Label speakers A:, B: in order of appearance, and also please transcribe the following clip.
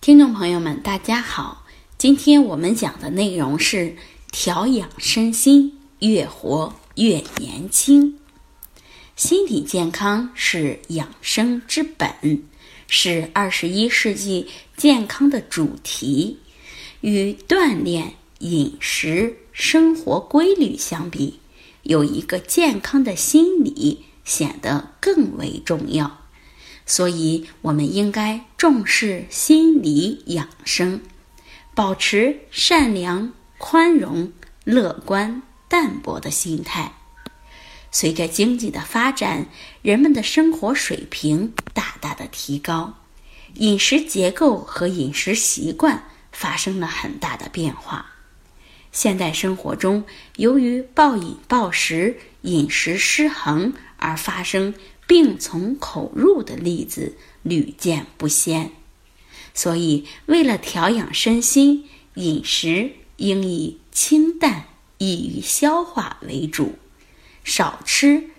A: 听众朋友们，大家好！今天我们讲的内容是调养身心，越活越年轻。心理健康是养生之本，是二十一世纪健康的主题。与锻炼、饮食、生活规律相比，有一个健康的心理显得更为重要。所以，我们应该重视心理养生，保持善良、宽容、乐观、淡泊的心态。随着经济的发展，人们的生活水平大大的提高，饮食结构和饮食习惯发生了很大的变化。现代生活中，由于暴饮暴食、饮食失衡而发生。病从口入的例子屡见不鲜，所以为了调养身心，饮食应以清淡、易于消化为主，少吃